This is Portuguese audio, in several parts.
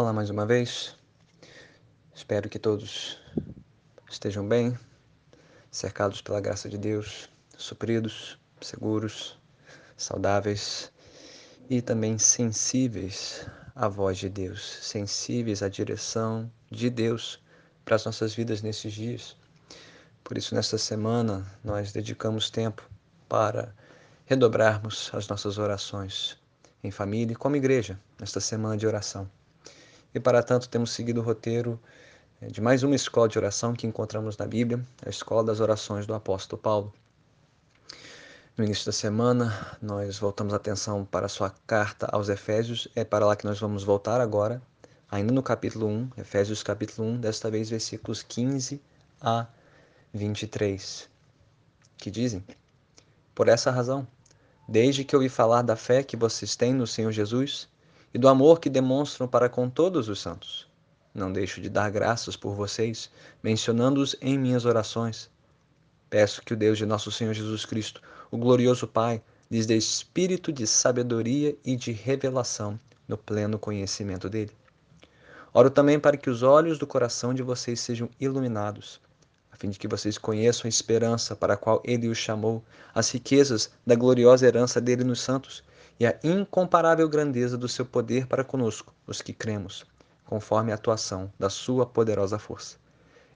Olá mais uma vez. Espero que todos estejam bem, cercados pela graça de Deus, supridos, seguros, saudáveis e também sensíveis à voz de Deus, sensíveis à direção de Deus para as nossas vidas nesses dias. Por isso, nesta semana, nós dedicamos tempo para redobrarmos as nossas orações em família e como igreja, nesta semana de oração. E para tanto, temos seguido o roteiro eh, de mais uma escola de oração que encontramos na Bíblia, a Escola das Orações do Apóstolo Paulo. No início da semana, nós voltamos a atenção para a sua carta aos Efésios, é para lá que nós vamos voltar agora, ainda no capítulo 1, Efésios capítulo 1, desta vez versículos 15 a 23, que dizem: Por essa razão, desde que ouvi falar da fé que vocês têm no Senhor Jesus, e do amor que demonstram para com todos os santos. Não deixo de dar graças por vocês, mencionando-os em minhas orações. Peço que o Deus de nosso Senhor Jesus Cristo, o glorioso Pai, lhes dê espírito de sabedoria e de revelação no pleno conhecimento dele. Oro também para que os olhos do coração de vocês sejam iluminados, a fim de que vocês conheçam a esperança para a qual ele os chamou, as riquezas da gloriosa herança dele nos santos e a incomparável grandeza do seu poder para conosco, os que cremos, conforme a atuação da sua poderosa força.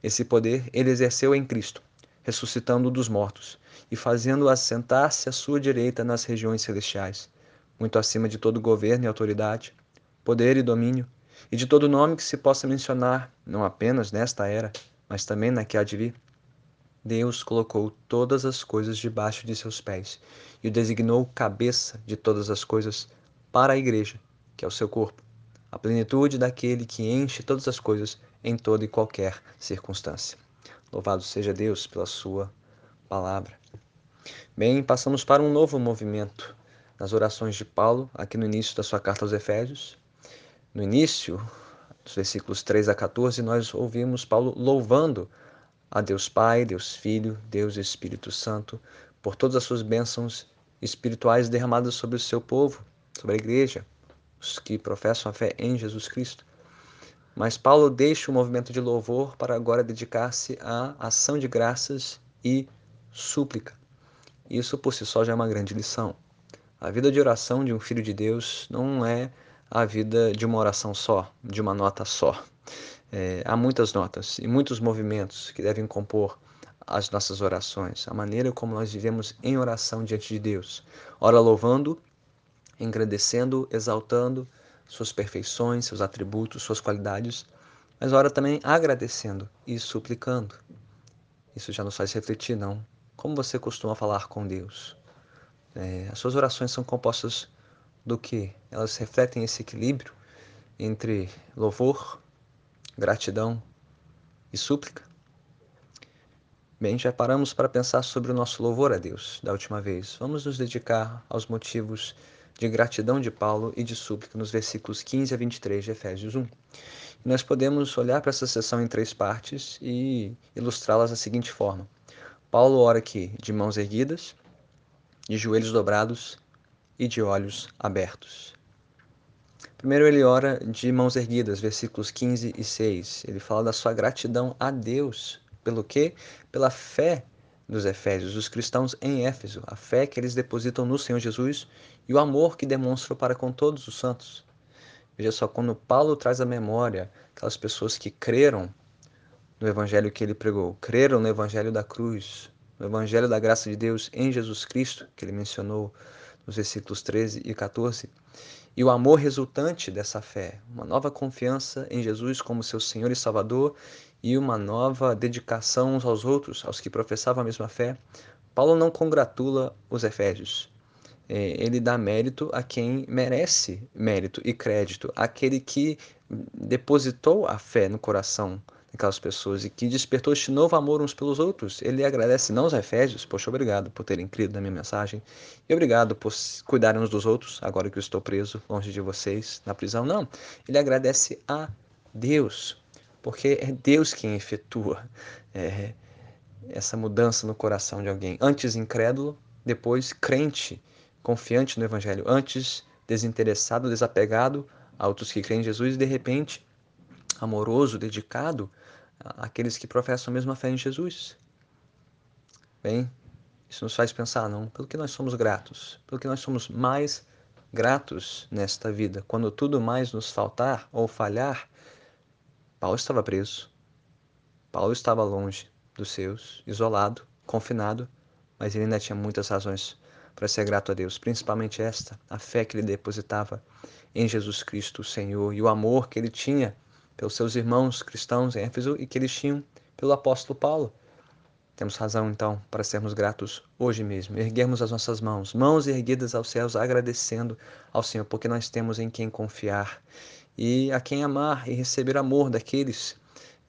Esse poder ele exerceu em Cristo, ressuscitando dos mortos e fazendo-o assentar-se à sua direita nas regiões celestiais, muito acima de todo governo e autoridade, poder e domínio, e de todo nome que se possa mencionar, não apenas nesta era, mas também na que há de vir Deus colocou todas as coisas debaixo de seus pés e o designou cabeça de todas as coisas para a igreja, que é o seu corpo, a plenitude daquele que enche todas as coisas em toda e qualquer circunstância. Louvado seja Deus pela sua palavra. Bem, passamos para um novo movimento nas orações de Paulo, aqui no início da sua carta aos Efésios. No início, dos versículos 3 a 14, nós ouvimos Paulo louvando a Deus Pai, Deus Filho, Deus Espírito Santo, por todas as suas bênçãos espirituais derramadas sobre o seu povo, sobre a igreja, os que professam a fé em Jesus Cristo. Mas Paulo deixa o movimento de louvor para agora dedicar-se à ação de graças e súplica. Isso por si só já é uma grande lição. A vida de oração de um filho de Deus não é a vida de uma oração só, de uma nota só. É, há muitas notas e muitos movimentos que devem compor as nossas orações, a maneira como nós vivemos em oração diante de Deus. Ora louvando, engrandecendo, exaltando suas perfeições, seus atributos, suas qualidades, mas ora também agradecendo e suplicando. Isso já nos faz refletir, não? Como você costuma falar com Deus? É, as suas orações são compostas do que? Elas refletem esse equilíbrio entre louvor, gratidão e súplica? Bem, já paramos para pensar sobre o nosso louvor a Deus da última vez. Vamos nos dedicar aos motivos de gratidão de Paulo e de súplica nos versículos 15 a 23 de Efésios 1. E nós podemos olhar para essa sessão em três partes e ilustrá-las da seguinte forma. Paulo ora aqui de mãos erguidas, de joelhos dobrados e de olhos abertos. Primeiro ele ora de mãos erguidas, versículos 15 e 6. Ele fala da sua gratidão a Deus. Pelo quê? Pela fé dos Efésios, dos cristãos em Éfeso, a fé que eles depositam no Senhor Jesus e o amor que demonstram para com todos os santos. Veja só, quando Paulo traz à memória aquelas pessoas que creram no evangelho que ele pregou, creram no evangelho da cruz, no evangelho da graça de Deus em Jesus Cristo, que ele mencionou nos versículos 13 e 14, e o amor resultante dessa fé, uma nova confiança em Jesus como seu Senhor e Salvador e uma nova dedicação uns aos outros, aos que professavam a mesma fé, Paulo não congratula os Efésios. É, ele dá mérito a quem merece mérito e crédito, aquele que depositou a fé no coração aquelas pessoas e que despertou este novo amor uns pelos outros. Ele agradece não aos Efésios, poxa, obrigado por terem crido na minha mensagem e obrigado por cuidarem uns dos outros, agora que eu estou preso longe de vocês na prisão. Não, ele agradece a Deus, porque é Deus quem efetua é, essa mudança no coração de alguém. Antes incrédulo, depois crente, confiante no Evangelho. Antes desinteressado, desapegado, Há outros que creem em Jesus e de repente amoroso, dedicado àqueles que professam a mesma fé em Jesus. Bem, isso nos faz pensar, não, pelo que nós somos gratos, pelo que nós somos mais gratos nesta vida. Quando tudo mais nos faltar ou falhar, Paulo estava preso. Paulo estava longe dos seus, isolado, confinado, mas ele ainda tinha muitas razões para ser grato a Deus, principalmente esta, a fé que ele depositava em Jesus Cristo, o Senhor, e o amor que ele tinha pelos seus irmãos cristãos em Éfeso e que eles tinham pelo apóstolo Paulo. Temos razão, então, para sermos gratos hoje mesmo, erguermos as nossas mãos, mãos erguidas aos céus, agradecendo ao Senhor, porque nós temos em quem confiar e a quem amar e receber amor daqueles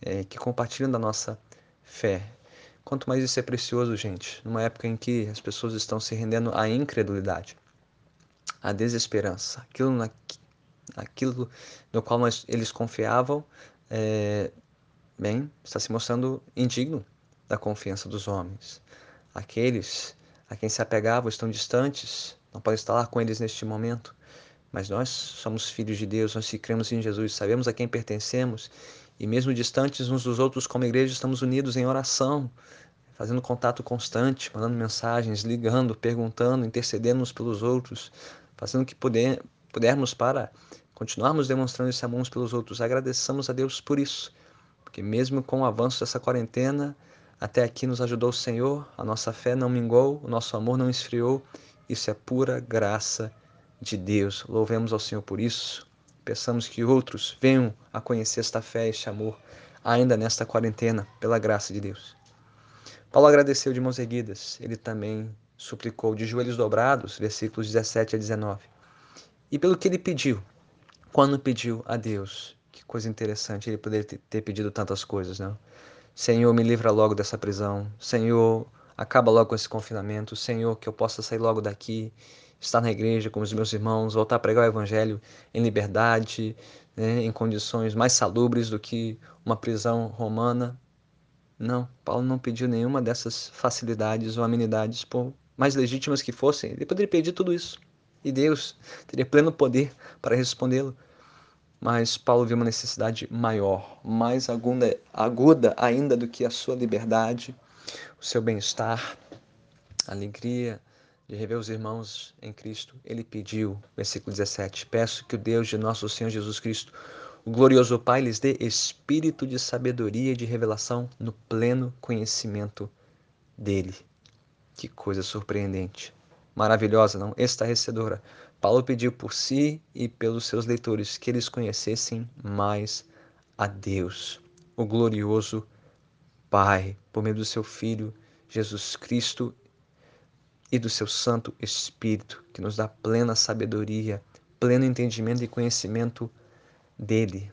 é, que compartilham da nossa fé. Quanto mais isso é precioso, gente, numa época em que as pessoas estão se rendendo à incredulidade, à desesperança, aquilo, na, aquilo no qual nós, eles confiavam, é, bem, está se mostrando indigno da confiança dos homens. Aqueles a quem se apegavam estão distantes, não podem estar lá com eles neste momento. Mas nós somos filhos de Deus, nós que cremos em Jesus, sabemos a quem pertencemos e mesmo distantes uns dos outros como igreja estamos unidos em oração, fazendo contato constante, mandando mensagens, ligando, perguntando, intercedendo uns pelos outros, fazendo o que puder, pudermos para continuarmos demonstrando esse amor uns pelos outros. Agradeçamos a Deus por isso, porque mesmo com o avanço dessa quarentena, até aqui nos ajudou o Senhor, a nossa fé não mingou, o nosso amor não esfriou. Isso é pura graça de Deus. Louvemos ao Senhor por isso. Peçamos que outros venham a conhecer esta fé, este amor, ainda nesta quarentena, pela graça de Deus. Paulo agradeceu de mãos erguidas. Ele também suplicou de joelhos dobrados, versículos 17 a 19. E pelo que ele pediu, quando pediu a Deus, que coisa interessante, ele poderia ter pedido tantas coisas, não? Senhor, me livra logo dessa prisão. Senhor, acaba logo com esse confinamento. Senhor, que eu possa sair logo daqui, estar na igreja com os meus irmãos, voltar a pregar o evangelho em liberdade, né, em condições mais salubres do que uma prisão romana. Não, Paulo não pediu nenhuma dessas facilidades ou amenidades, por mais legítimas que fossem. Ele poderia pedir tudo isso. E Deus teria pleno poder para respondê-lo. Mas Paulo viu uma necessidade maior, mais aguda, aguda ainda do que a sua liberdade, o seu bem-estar, a alegria de rever os irmãos em Cristo. Ele pediu, versículo 17: Peço que o Deus de nosso Senhor Jesus Cristo, o glorioso Pai, lhes dê espírito de sabedoria e de revelação no pleno conhecimento dele. Que coisa surpreendente, maravilhosa, não? Estarrecedora Paulo pediu por si e pelos seus leitores que eles conhecessem mais a Deus, o glorioso Pai, por meio do seu Filho Jesus Cristo e do seu Santo Espírito, que nos dá plena sabedoria, pleno entendimento e conhecimento dele.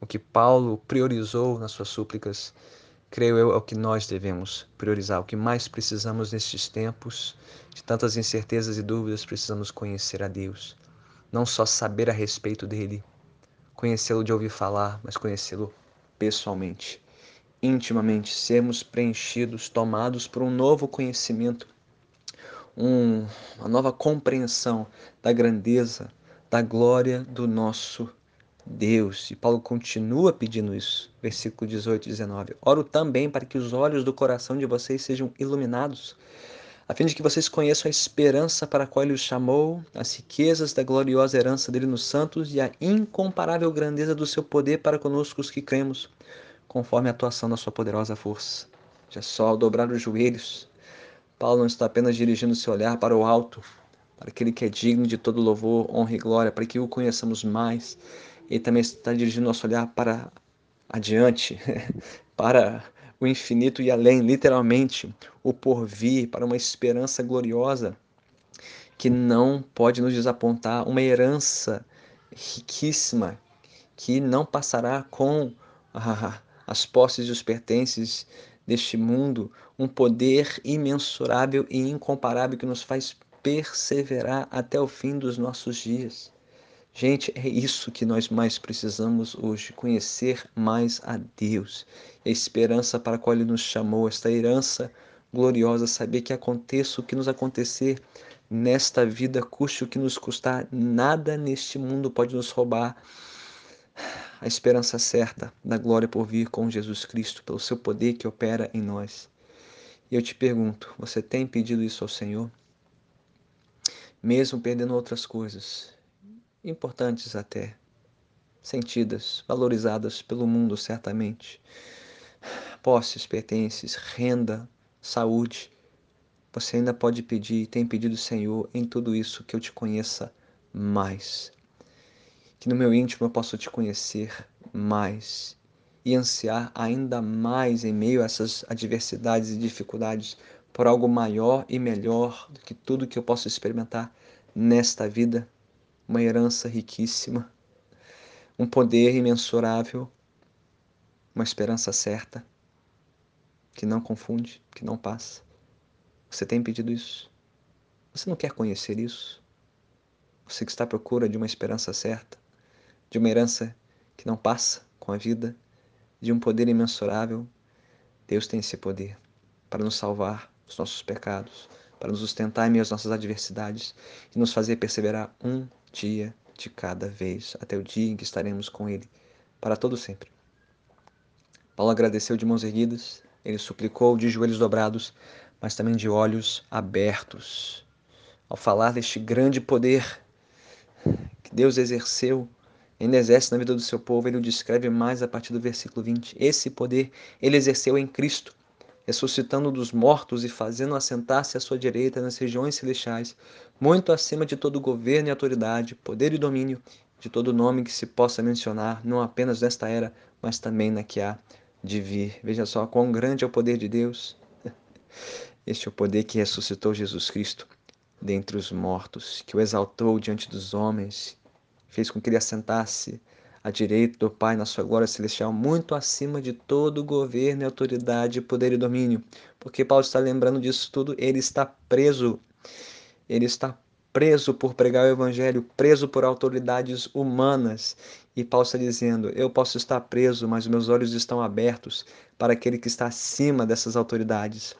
O que Paulo priorizou nas suas súplicas creio eu, é o que nós devemos priorizar. O que mais precisamos nestes tempos de tantas incertezas e dúvidas, precisamos conhecer a Deus. Não só saber a respeito dele, conhecê-lo de ouvir falar, mas conhecê-lo pessoalmente, intimamente, sermos preenchidos, tomados por um novo conhecimento, um, uma nova compreensão da grandeza, da glória do nosso Deus. E Paulo continua pedindo isso, versículo 18 e 19. Oro também para que os olhos do coração de vocês sejam iluminados, a fim de que vocês conheçam a esperança para a qual ele os chamou, as riquezas da gloriosa herança dele nos santos e a incomparável grandeza do seu poder para conosco os que cremos, conforme a atuação da sua poderosa força. Já só ao dobrar os joelhos, Paulo não está apenas dirigindo seu olhar para o alto, para aquele que é digno de todo louvor, honra e glória, para que o conheçamos mais ele também está dirigindo nosso olhar para adiante, para o infinito e além, literalmente, o porvir, para uma esperança gloriosa que não pode nos desapontar, uma herança riquíssima que não passará com ah, as posses e os pertences deste mundo, um poder imensurável e incomparável que nos faz perseverar até o fim dos nossos dias. Gente, é isso que nós mais precisamos hoje, conhecer mais a Deus. A esperança para a qual Ele nos chamou, esta herança gloriosa, saber que aconteça o que nos acontecer, nesta vida, custe o que nos custar, nada neste mundo pode nos roubar a esperança certa da glória por vir com Jesus Cristo, pelo seu poder que opera em nós. E eu te pergunto: você tem pedido isso ao Senhor? Mesmo perdendo outras coisas, importantes até, sentidas, valorizadas pelo mundo, certamente. Posses, pertences, renda, saúde. Você ainda pode pedir, tem pedido, Senhor, em tudo isso que eu te conheça mais. Que no meu íntimo eu possa te conhecer mais e ansiar ainda mais em meio a essas adversidades e dificuldades por algo maior e melhor do que tudo que eu posso experimentar nesta vida, uma herança riquíssima um poder imensurável, uma esperança certa, que não confunde, que não passa. Você tem pedido isso? Você não quer conhecer isso? Você que está à procura de uma esperança certa, de uma herança que não passa com a vida, de um poder imensurável, Deus tem esse poder para nos salvar dos nossos pecados, para nos sustentar em meio às nossas adversidades e nos fazer perseverar um dia de cada vez, até o dia em que estaremos com Ele para todo sempre. Paulo agradeceu de mãos erguidas, ele suplicou de joelhos dobrados, mas também de olhos abertos. Ao falar deste grande poder que Deus exerceu, ainda exerce na vida do seu povo, ele o descreve mais a partir do versículo 20. Esse poder ele exerceu em Cristo ressuscitando dos mortos e fazendo assentar-se à sua direita nas regiões celestiais, muito acima de todo governo e autoridade, poder e domínio, de todo nome que se possa mencionar, não apenas nesta era, mas também na que há de vir. Veja só quão grande é o poder de Deus. Este é o poder que ressuscitou Jesus Cristo dentre os mortos, que o exaltou diante dos homens, fez com que ele assentasse à direita do Pai na sua glória celestial, muito acima de todo governo, autoridade, poder e domínio. Porque Paulo está lembrando disso tudo, ele está preso. Ele está preso por pregar o evangelho, preso por autoridades humanas. E Paulo está dizendo: Eu posso estar preso, mas meus olhos estão abertos para aquele que está acima dessas autoridades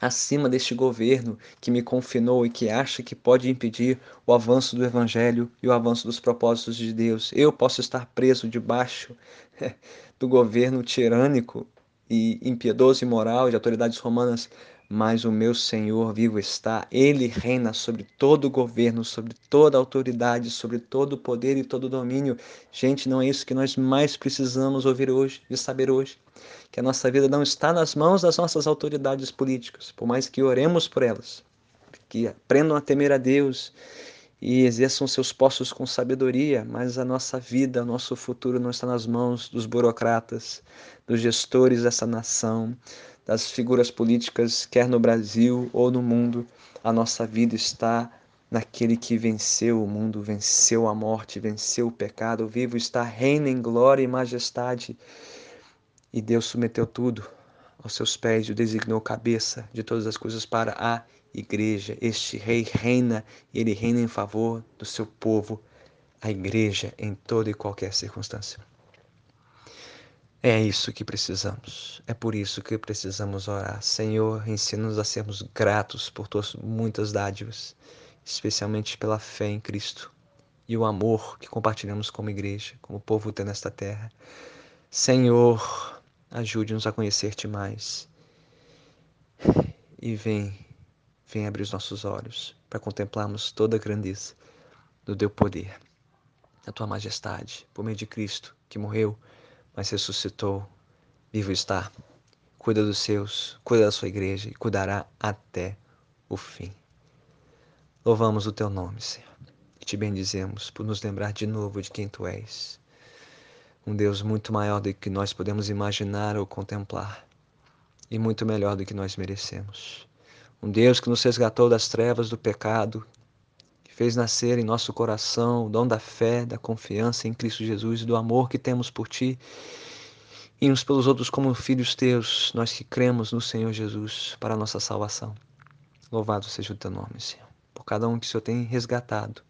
acima deste governo que me confinou e que acha que pode impedir o avanço do Evangelho e o avanço dos propósitos de Deus. Eu posso estar preso debaixo do governo tirânico e impiedoso e moral de autoridades romanas, mas o meu Senhor vivo está. Ele reina sobre todo o governo, sobre toda autoridade, sobre todo o poder e todo o domínio. Gente, não é isso que nós mais precisamos ouvir hoje e saber hoje. Que a nossa vida não está nas mãos das nossas autoridades políticas, por mais que oremos por elas, que aprendam a temer a Deus e exerçam seus postos com sabedoria, mas a nossa vida, o nosso futuro não está nas mãos dos burocratas, dos gestores dessa nação, das figuras políticas, quer no Brasil ou no mundo. A nossa vida está naquele que venceu o mundo, venceu a morte, venceu o pecado, vivo está, reina em glória e majestade. E Deus submeteu tudo aos seus pés e o designou cabeça de todas as coisas para a igreja. Este rei reina e ele reina em favor do seu povo, a igreja, em toda e qualquer circunstância. É isso que precisamos. É por isso que precisamos orar. Senhor, ensina-nos a sermos gratos por tuas muitas dádivas, especialmente pela fé em Cristo e o amor que compartilhamos como igreja, como povo teu nesta terra. Senhor, ajude-nos a conhecer-te mais. E vem Vem abrir os nossos olhos para contemplarmos toda a grandeza do teu poder, da tua majestade, por meio de Cristo, que morreu, mas ressuscitou, vivo está. Cuida dos seus, cuida da sua igreja e cuidará até o fim. Louvamos o teu nome, Senhor, e te bendizemos por nos lembrar de novo de quem tu és. Um Deus muito maior do que nós podemos imaginar ou contemplar, e muito melhor do que nós merecemos. Um Deus que nos resgatou das trevas do pecado, fez nascer em nosso coração o dom da fé, da confiança em Cristo Jesus e do amor que temos por Ti e uns pelos outros como filhos Teus, nós que cremos no Senhor Jesus para a nossa salvação. Louvado seja o Teu nome, Senhor, por cada um que o Senhor tem resgatado,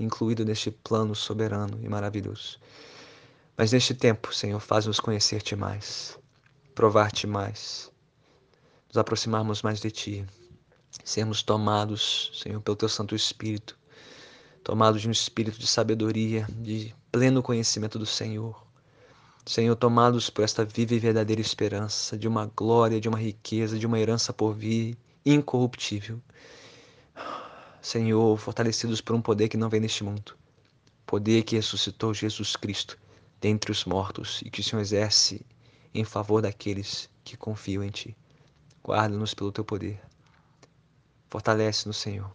incluído neste plano soberano e maravilhoso. Mas neste tempo, Senhor, faz-nos conhecer-te mais, provar-te mais, nos aproximarmos mais de Ti sermos tomados, Senhor, pelo Teu Santo Espírito, tomados de um espírito de sabedoria, de pleno conhecimento do Senhor. Senhor, tomados por esta viva e verdadeira esperança, de uma glória, de uma riqueza, de uma herança por vir, incorruptível. Senhor, fortalecidos por um poder que não vem neste mundo, poder que ressuscitou Jesus Cristo dentre os mortos e que o Senhor exerce em favor daqueles que confiam em Ti. Guarda-nos pelo Teu poder. Fortalece-nos, Senhor,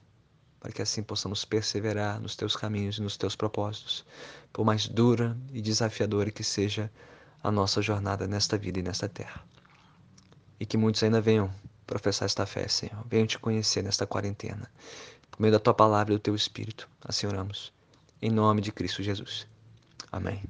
para que assim possamos perseverar nos Teus caminhos e nos Teus propósitos, por mais dura e desafiadora que seja a nossa jornada nesta vida e nesta terra. E que muitos ainda venham professar esta fé, Senhor. Venham te conhecer nesta quarentena. Por meio da tua palavra e do teu espírito. Assim oramos. Em nome de Cristo Jesus. Amém.